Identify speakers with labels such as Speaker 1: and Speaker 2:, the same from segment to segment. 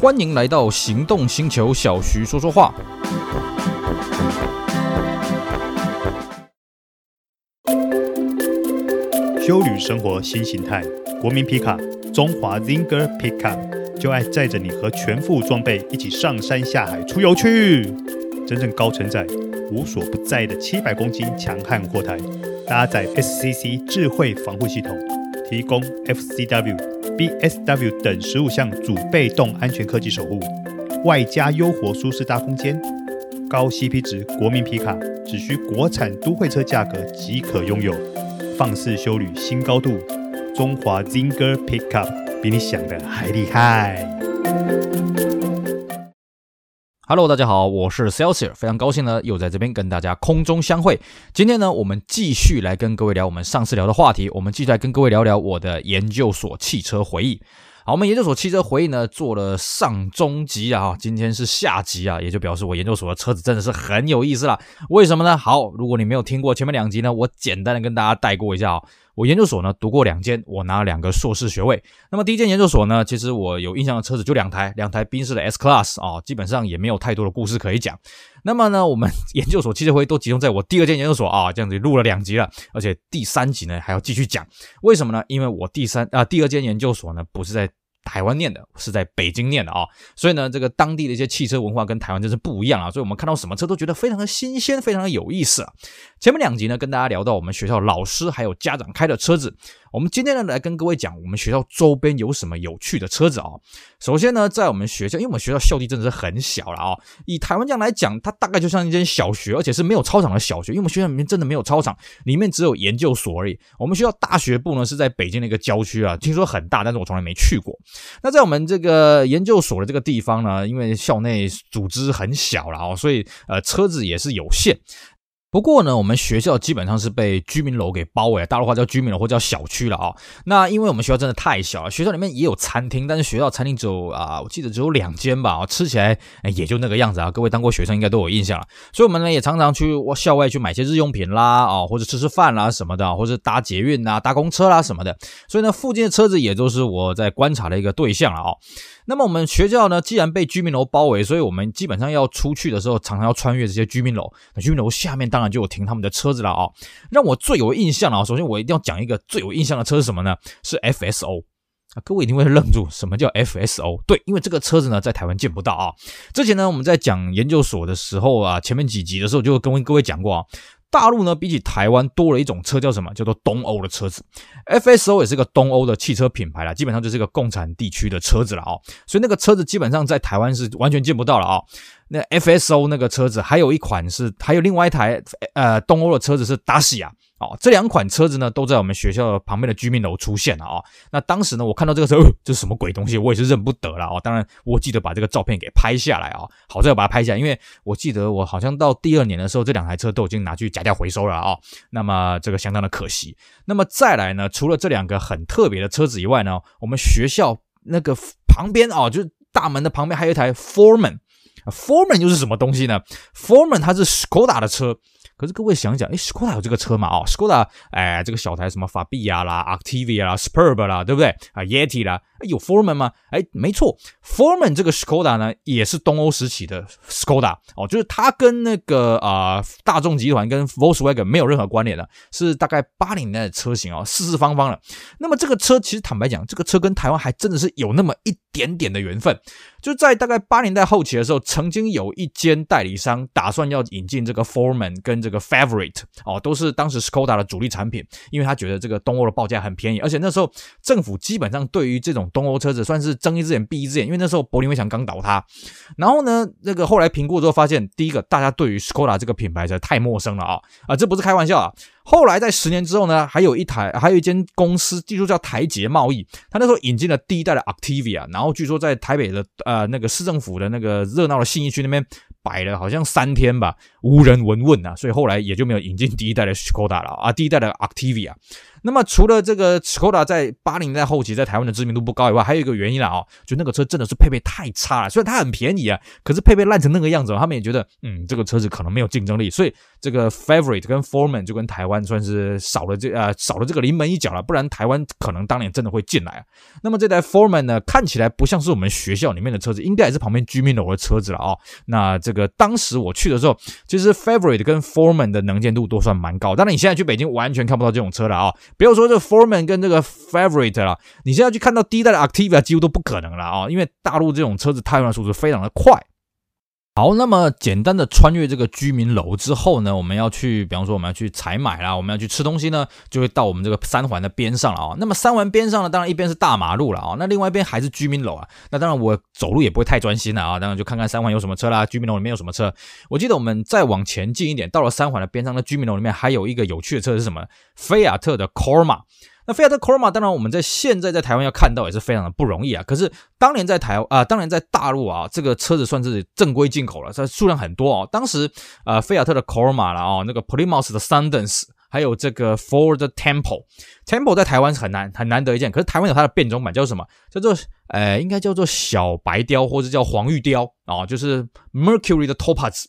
Speaker 1: 欢迎来到行动星球，小徐说说话。
Speaker 2: 修旅生活新形态，国民皮卡中华 Zinger Pickup 就爱载着你和全副装备一起上山下海出游去。真正高承载、无所不在的七百公斤强悍货台，搭载 SCC 智慧防护系统，提供 FCW、BSW 等十五项主被动安全科技守护，外加优活舒适大空间，高 CP 值国民皮卡只需国产都会车价格即可拥有。放肆修旅新高度，中华 Zinger Pickup 比你想的还厉害。
Speaker 1: Hello，大家好，我是 Celsius，非常高兴呢，又在这边跟大家空中相会。今天呢，我们继续来跟各位聊我们上次聊的话题，我们继续来跟各位聊聊我的研究所汽车回忆。好，我们研究所汽车回忆呢，做了上中集啊，今天是下集啊，也就表示我研究所的车子真的是很有意思啦。为什么呢？好，如果你没有听过前面两集呢，我简单的跟大家带过一下啊。我研究所呢读过两间，我拿了两个硕士学位。那么第一间研究所呢，其实我有印象的车子就两台，两台宾士的 S Class 啊，基本上也没有太多的故事可以讲。那么呢，我们 研究所汽车会都集中在我第二间研究所啊，这样子录了两集了，而且第三集呢还要继续讲。为什么呢？因为我第三啊第二间研究所呢不是在。台湾念的是在北京念的啊，所以呢，这个当地的一些汽车文化跟台湾真是不一样啊，所以我们看到什么车都觉得非常的新鲜，非常的有意思啊。前面两集呢，跟大家聊到我们学校老师还有家长开的车子。我们今天呢，来跟各位讲我们学校周边有什么有趣的车子啊。首先呢，在我们学校，因为我们学校校地真的是很小了啊。以台湾这样来讲，它大概就像一间小学，而且是没有操场的小学。因为我们学校里面真的没有操场，里面只有研究所而已。我们学校大学部呢是在北京的一个郊区啊，听说很大，但是我从来没去过。那在我们这个研究所的这个地方呢，因为校内组织很小了哦，所以呃车子也是有限。不过呢，我们学校基本上是被居民楼给包围，大陆话叫居民楼或叫小区了啊。那因为我们学校真的太小了，学校里面也有餐厅，但是学校餐厅只有啊，我记得只有两间吧，吃起来也就那个样子啊。各位当过学生应该都有印象了，所以我们呢也常常去校外去买些日用品啦，啊，或者吃吃饭啦什么的，或者搭捷运啊、搭公车啦什么的。所以呢，附近的车子也都是我在观察的一个对象了啊。那么我们学校呢，既然被居民楼包围，所以我们基本上要出去的时候，常常要穿越这些居民楼。那居民楼下面当然就有停他们的车子了啊、让我最有印象了啊，首先我一定要讲一个最有印象的车是什么呢？是 FSO 啊，各位一定会愣住，什么叫 FSO？对，因为这个车子呢在台湾见不到啊。之前呢我们在讲研究所的时候啊，前面几集的时候就跟各位讲过啊。大陆呢，比起台湾多了一种车，叫什么？叫做东欧的车子。FSO 也是个东欧的汽车品牌啦，基本上就是一个共产地区的车子了啊、哦。所以那个车子基本上在台湾是完全见不到了啊、哦。那 FSO 那个车子，还有一款是，还有另外一台呃东欧的车子是达西亚。哦，这两款车子呢，都在我们学校旁边的居民楼出现了啊、哦。那当时呢，我看到这个车，呃、这是什么鬼东西？我也是认不得了哦。当然，我记得把这个照片给拍下来啊、哦。好在我把它拍下来，因为我记得我好像到第二年的时候，这两台车都已经拿去假吊回收了啊、哦。那么这个相当的可惜。那么再来呢，除了这两个很特别的车子以外呢，我们学校那个旁边哦，就是大门的旁边还有一台 Foreman。Foreman 又是什么东西呢？Foreman 它是 Skoda 的车。可是各位想一想，诶斯柯达有这个车嘛？哦，斯柯达，哎，这个小台什么法比亚啦、Octavia 啦、Superb 啦，对不对？啊，Yeti 啦，有 Foreman 吗？哎，没错，Foreman 这个斯柯达呢，也是东欧时期的斯柯达哦，就是它跟那个啊、大众集团跟 Volkswagen 没有任何关联的，是大概八零年代的车型哦，四四方方的。那么这个车其实坦白讲，这个车跟台湾还真的是有那么一点点的缘分。就在大概八零年代后期的时候，曾经有一间代理商打算要引进这个 Foreman 跟这个 Favorite 哦，都是当时 Skoda 的主力产品，因为他觉得这个东欧的报价很便宜，而且那时候政府基本上对于这种东欧车子算是睁一只眼闭一只眼，因为那时候柏林围墙刚倒塌。然后呢，那个后来评估之后发现，第一个大家对于 Skoda 这个品牌实在太陌生了啊、啊，这不是开玩笑啊。后来在十年之后呢，还有一台，还有一间公司，据说叫台捷贸易，他那时候引进了第一代的 Octavia，然后据说在台北的呃那个市政府的那个热闹的信义区那边摆了好像三天吧，无人闻问啊，所以后来也就没有引进第一代的 Skoda 了啊，第一代的 Octavia。那么除了这个 Skoda 在八零年代后期在台湾的知名度不高以外，还有一个原因了啊，就那个车真的是配备太差了。虽然它很便宜啊，可是配备烂成那个样子，他们也觉得，嗯，这个车子可能没有竞争力。所以这个 Favorite 跟 Foreman 就跟台湾算是少了这呃少了这个临门一脚了，不然台湾可能当年真的会进来啊。那么这台 Foreman 呢，看起来不像是我们学校里面的车子，应该也是旁边居民楼的车子了啊、哦。那这个当时我去的时候，其实 Favorite 跟 Foreman 的能见度都算蛮高。当然你现在去北京完全看不到这种车了啊、不要说这个 Foreman 跟这个 Favorite 啦，你现在去看到第一代的 Activa 几乎都不可能了啊、因为大陆这种车子胎换速度非常的快。好，那么简单的穿越这个居民楼之后呢，我们要去，比方说我们要去采买啦，我们要去吃东西呢，就会到我们这个三环的边上了啊。那么三环边上呢，当然一边是大马路了啊，那另外一边还是居民楼啊。那当然我走路也不会太专心了啊，当然就看看三环有什么车啦，居民楼里面有什么车。我记得我们再往前进一点，到了三环的边上，那居民楼里面还有一个有趣的车是什么？菲亚特的 Corma。那菲亚特 Corma 当然我们在现在在台湾要看到也是非常的不容易啊。可是当年在台啊、当年在大陆啊，这个车子算是正规进口了，它数量很多哦。当时呃，菲亚特的 Corma 了哦，那个 Plymouth 的 Sundance，还有这个 Ford Tempo，Tempo 在台湾是很难很难得一见。可是台湾有它的变种版，叫什么？叫做呃，应该叫做小白雕或者叫黄玉雕啊、哦，就是 Mercury 的 Topaz。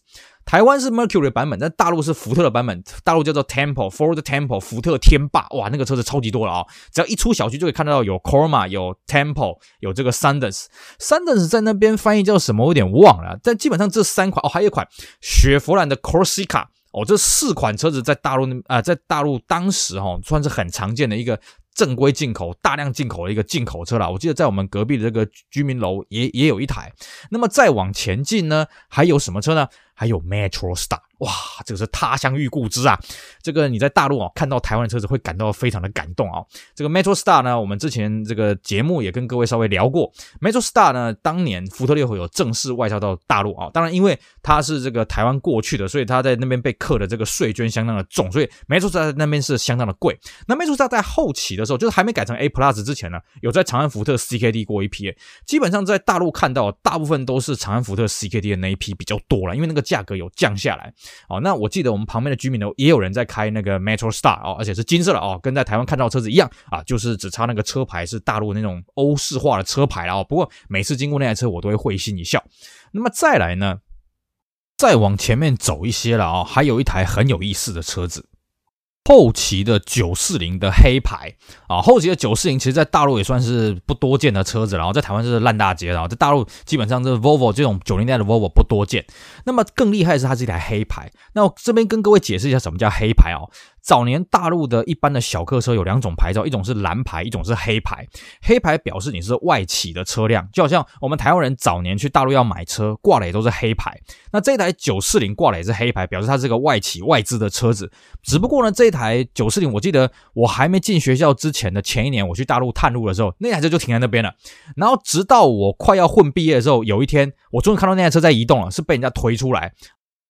Speaker 1: 台湾是 Mercury 版本，但大陆是福特的版本。大陆叫做 Tempo，Ford Tempo，福特天霸。哇，那个车子超级多了啊、只要一出小区就可以看到有 Corma，有 Tempo，有这个 Sundance。Sundance 在那边翻译叫什么？我有点忘了。但基本上这三款哦，还有一款雪佛兰的 Corsica 哦，这四款车子在大陆啊、在大陆当时哦，算是很常见的一个正规进口、大量进口的一个进口车了。我记得在我们隔壁的这个居民楼也也有一台。那么再往前进呢，还有什么车呢？还有 Metro Star，哇，这个是他乡遇故知啊！这个你在大陆啊看到台湾的车子会感到非常的感动啊！这个 Metro Star 呢，我们之前这个节目也跟各位稍微聊过，Metro Star 呢，当年福特烈火有正式外销到大陆啊，当然因为它是这个台湾过去的，所以它在那边被课的这个税捐相当的重，所以 Metro Star 在那边是相当的贵。那 Metro Star 在后期的时候，就是还没改成 A Plus 之前呢，有在长安福特 CKD 过一批，基本上在大陆看到大部分都是长安福特 CKD 的那一批比较多了，因为那个。价格有降下来哦，那我记得我们旁边的居民楼也有人在开那个 Metro Star 哦，而且是金色的哦，跟在台湾看到车子一样啊，就是只差那个车牌是大陆那种欧式化的车牌了哦。不过每次经过那台车，我都会会心一笑。那么再来呢，再往前面走一些了啊，还有一台很有意思的车子。后期的九四零的黑牌啊，后期的九四零其实，在大陆也算是不多见的车子，然后在台湾是烂大街，然后在大陆基本上这 Volvo 这种九零代的 Volvo 不多见。那么更厉害的是，它是一台黑牌。那我这边跟各位解释一下，什么叫黑牌哦。早年大陆的一般的小客车有两种牌照，一种是蓝牌，一种是黑牌。黑牌表示你是外企的车辆，就好像我们台湾人早年去大陆要买车挂的也都是黑牌。那这台九四零挂的也是黑牌，表示它是个外企外资的车子。只不过呢，这台九四零，我记得我还没进学校之前的前一年，我去大陆探路的时候，那台车就停在那边了。然后直到我快要混毕业的时候，有一天我终于看到那台车在移动了，是被人家推出来。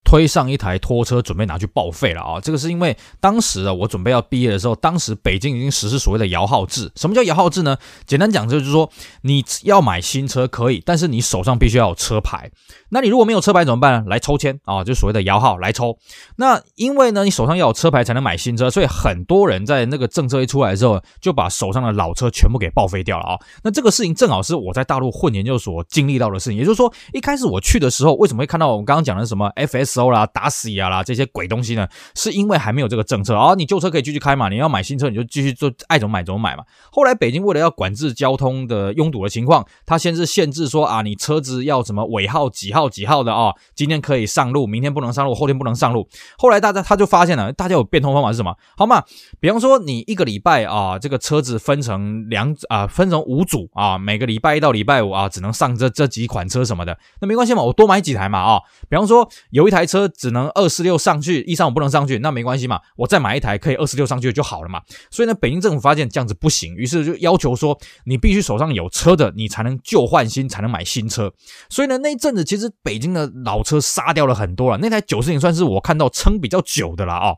Speaker 1: 推上一台拖车，准备拿去报废了啊！这个是因为当时啊，我准备要毕业的时候，当时北京已经实施所谓的摇号制。什么叫摇号制呢？简单讲就是说，你要买新车可以，但是你手上必须要有车牌。那你如果没有车牌怎么办呢？来抽签啊，就所谓的摇号来抽。那因为呢，你手上要有车牌才能买新车，所以很多人在那个政策一出来之后，就把手上的老车全部给报废掉了啊。那这个事情正好是我在大陆混研究所经历到的事情。也就是说，一开始我去的时候，为什么会看到我们刚刚讲的什么 FSO 啦、打死呀啦这些鬼东西呢？是因为还没有这个政策啊。你旧车可以继续开嘛，你要买新车你就继续做，爱怎么买怎么买嘛。后来北京为了要管制交通的拥堵的情况，他先是限制说啊，你车子要什么尾号几号。号几号的啊、今天可以上路，明天不能上路，后天不能上路。后来大家他就发现了，大家有变通方法是什么？好嘛，比方说你一个礼拜啊，这个车子分成两啊，分成五组啊，每个礼拜一到礼拜五啊，只能上这这几款车什么的，那没关系嘛，我多买几台嘛啊。比方说有一台车只能二四六上去，一三五不能上去，那没关系嘛，我再买一台可以二四六上去就好了嘛。所以呢，北京政府发现这样子不行，于是就要求说，你必须手上有车的，你才能旧换新，才能买新车。所以呢，那一阵子其实。北京的老车杀掉了很多了，那台九四零算是我看到撑比较久的了啊、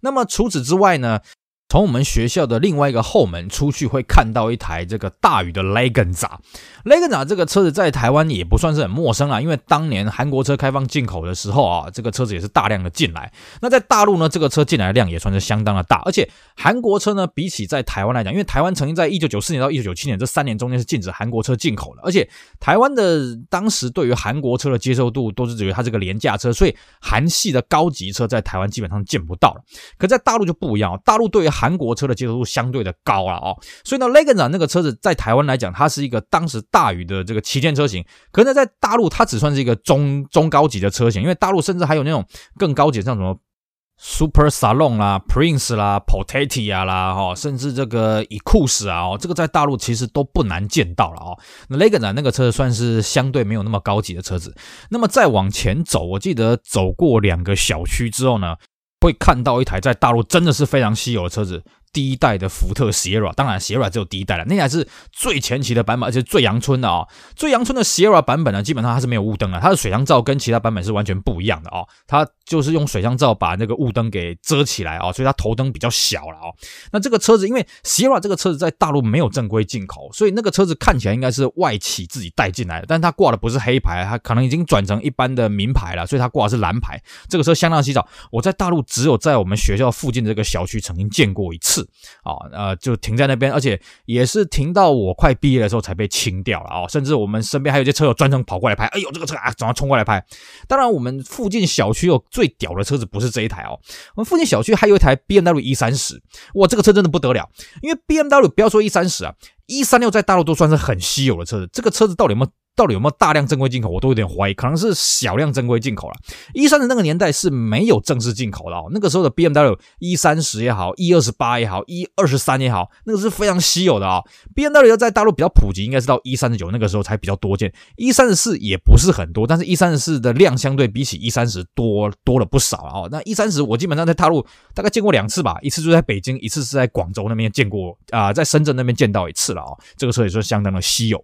Speaker 1: 那么除此之外呢，从我们学校的另外一个后门出去，会看到一台这个大宇的 Leganza。Leganza 这个车子在台湾也不算是很陌生啊，因为当年韩国车开放进口的时候啊，这个车子也是大量的进来。那在大陆呢，这个车进来的量也算是相当的大。而且韩国车呢，比起在台湾来讲，因为台湾曾经在一九九四年到一九九七年这三年中间是禁止韩国车进口的，而且台湾的当时对于韩国车的接受度都是觉得它这个廉价车，所以韩系的高级车在台湾基本上见不到了。可在大陆就不一样，大陆对于韩国车的接受度相对的高了哦，所以呢，Legan 呢那个车子在台湾来讲，它是一个当时大宇的这个旗舰车型。可是呢，在大陆它只算是一个中中高级的车型，因为大陆甚至还有那种更高级，像什么 Super Salon 啦、Prince 啦、Potentia 啦，哈，甚至这个 Ecus 啊，哦，这个在大陆其实都不难见到了哦。那 Legan 呢那个车子算是相对没有那么高级的车子。那么再往前走，我记得走过两个小区之后呢，会看到一台在大陆真的是非常稀有的车子。第一代的福特 Sierra，当然 Sierra 只有第一代了，那台是最前期的版本，而且最阳春的啊、哦。最阳春的 Sierra 版本呢，基本上它是没有雾灯的，它的水箱罩跟其他版本是完全不一样的哦。它就是用水箱罩把那个雾灯给遮起来哦，所以它头灯比较小了哦。那这个车子因为 Sierra 这个车子在大陆没有正规进口，所以那个车子看起来应该是外企自己带进来的，但是它挂的不是黑牌，它可能已经转成一般的名牌了，所以它挂的是蓝牌。这个车相当稀少，我在大陆只有在我们学校附近的这个小区曾经见过一次。啊、哦，呃，就停在那边，而且也是停到我快毕业的时候才被清掉了啊、哦！甚至我们身边还有些车友专程跑过来拍，哎呦，这个车啊，总要冲过来拍。当然，我们附近小区有最屌的车子，不是这一台哦。我们附近小区还有一台 BMW E 三十，哇，这个车真的不得了，因为 BMW 不要说 E 三十啊，E 三六在大陆都算是很稀有的车子。这个车子到底有没有？到底有没有大量正规进口，我都有点怀疑，可能是小量正规进口了。一三的那个年代是没有正式进口的哦，那个时候的 BMW 一三十也好一二十八也好一二十三也好，那个是非常稀有的啊、哦。BMW 要在大陆比较普及，应该是到一三十九那个时候才比较多见。一三十四也不是很多，但是一三十四的量相对比起一三十多多了不少啊、哦。那一三十我基本上在大陆大概见过两次吧，一次就在北京，一次是在广州那边见过啊、在深圳那边见到一次了啊、哦。这个车也是相当的稀有。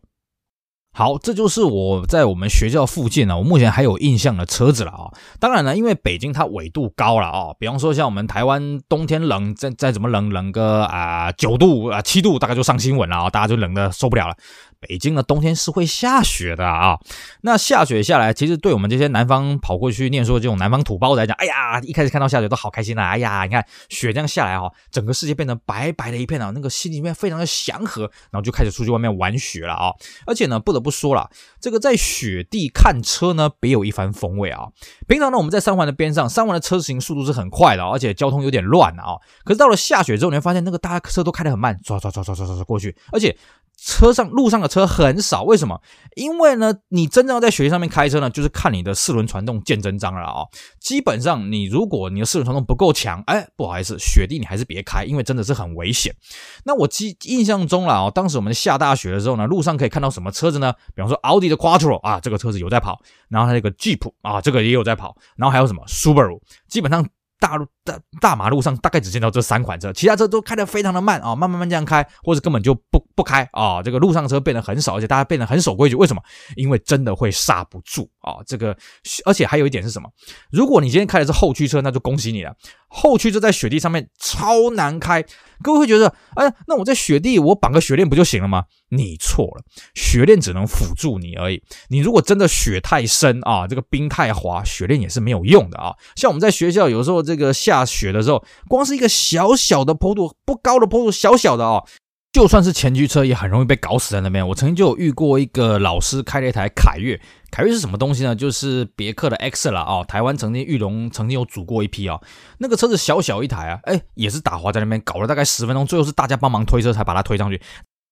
Speaker 1: 好，这就是我在我们学校附近呢，我目前还有印象的车子了啊。当然呢，因为北京它纬度高了啊，比方说像我们台湾冬天冷，再再怎么冷，冷个啊九度啊七度，大概就上新闻了啊，大家就冷的受不了了。北京的冬天是会下雪的啊，那下雪下来，其实对我们这些南方跑过去念书的这种南方土包来讲，哎呀，一开始看到下雪都好开心啊！哎呀，你看雪这样下来哈，整个世界变成白白的一片啊，那个心里面非常的祥和，然后就开始出去外面玩雪了啊！而且呢，不得不说了，这个在雪地看车呢，别有一番风味啊！平常呢，我们在三环的边上，三环的车行速度是很快的，而且交通有点乱啊。可是到了下雪之后，你会发现那个大家车都开得很慢，唰唰唰唰唰唰过去，而且。车上路上的车很少，为什么？因为呢，你真正要在雪地上面开车呢，就是看你的四轮传动见真章了啊、基本上，你如果你的四轮传动不够强，哎，不好意思，雪地你还是别开，因为真的是很危险。那我记印象中了啊、哦，当时我们下大雪的时候呢，路上可以看到什么车子呢？比方说奥迪的 Quattro 啊，这个车子有在跑，然后还有个 Jeep 啊，这个也有在跑，然后还有什么 Subaru，基本上。大路大大马路上大概只见到这三款车，其他车都开得非常的慢啊，慢慢慢这样开，或者根本就不不开啊。这个路上车变得很少，而且大家变得很守规矩。为什么？因为真的会刹不住啊。这个，而且还有一点是什么？如果你今天开的是后驱车，那就恭喜你了。后驱车在雪地上面超难开，各位会觉得，哎，那我在雪地我绑个雪链不就行了吗？你错了，雪链只能辅助你而已。你如果真的雪太深啊，这个冰太滑，雪链也是没有用的啊。像我们在学校有时候这个下雪的时候，光是一个小小的坡度，不高的坡度，小小的啊，就算是前驱车也很容易被搞死在那边。我曾经就有遇过一个老师开了一台凯越。凯越是什么东西呢？就是别克的 X 了啊！台湾曾经玉龙曾经有组过一批啊，那个车子小小一台啊，哎，也是打滑在那边搞了大概十分钟，最后是大家帮忙推车才把它推上去。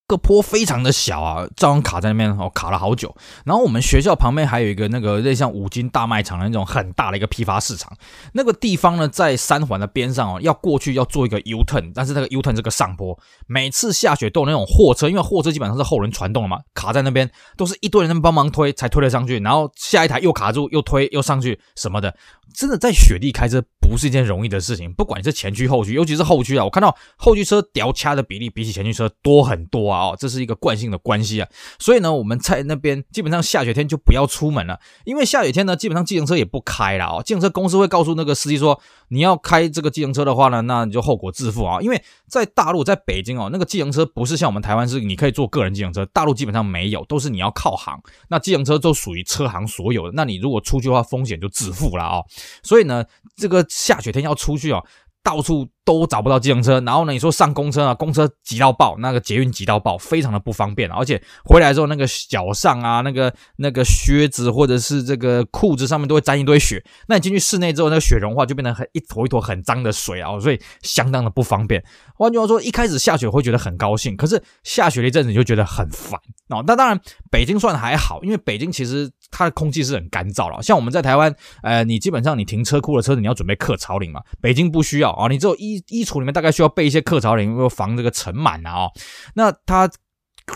Speaker 1: 个坡非常的小啊，照样卡在那边哦，卡了好久。然后我们学校旁边还有一个那个类似像五金大卖场的那种很大的一个批发市场，那个地方呢在三环的边上哦，要过去要做一个 U turn，但是那个 U turn 这个上坡，每次下雪都有那种货车，因为货车基本上是后轮传动了嘛，卡在那边都是一堆人帮忙推才推了上去，然后下一台又卡住又推又上去什么的，真的在雪地开车不是一件容易的事情，不管是前驱后驱，尤其是后驱啊，我看到后驱车掉掐的比例比起前驱车多很多啊。哦，这是一个惯性的关系啊。所以呢，我们在那边基本上下雪天就不要出门了，因为下雪天呢，基本上计程车也不开了哦。计程车公司会告诉那个司机说，你要开这个计程车的话呢，那你就后果自负啊。因为在大陆，在北京哦，那个计程车不是像我们台湾是你可以坐个人计程车，大陆基本上没有，都是你要靠行。那计程车都属于车行所有的，那你如果出去的话，风险就自负了啊。所以呢，这个下雪天要出去哦，到处。都找不到计程车，然后呢，你说上公车啊，公车挤到爆，那个捷运挤到爆，非常的不方便，而且回来之后那个脚上啊，那个那个靴子或者是这个裤子上面都会沾一堆雪，那你进去室内之后，那个雪融化就变成很一坨一坨很脏的水啊，所以相当的不方便。换句话说，一开始下雪会觉得很高兴，可是下雪了一阵子你就觉得很烦哦。那当然，北京算还好，因为北京其实它的空气是很干燥了，像我们在台湾，呃，你基本上你停车库的车子你要准备克潮领嘛，北京不需要啊，你只有一。衣橱里面大概需要备一些克潮领，因为防这个尘螨啊、哦。那它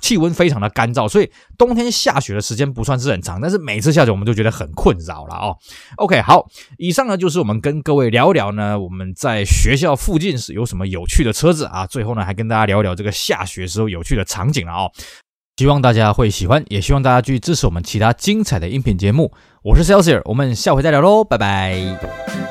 Speaker 1: 气温非常的干燥，所以冬天下雪的时间不算是很长，但是每次下雪我们就觉得很困扰了哦。OK，好，以上呢就是我们跟各位聊一聊呢，我们在学校附近是有什么有趣的车子啊。最后呢，还跟大家聊一聊这个下雪时候有趣的场景了哦。希望大家会喜欢，也希望大家继续支持我们其他精彩的音频节目。我是 Celsius，我们下回再聊喽，拜拜。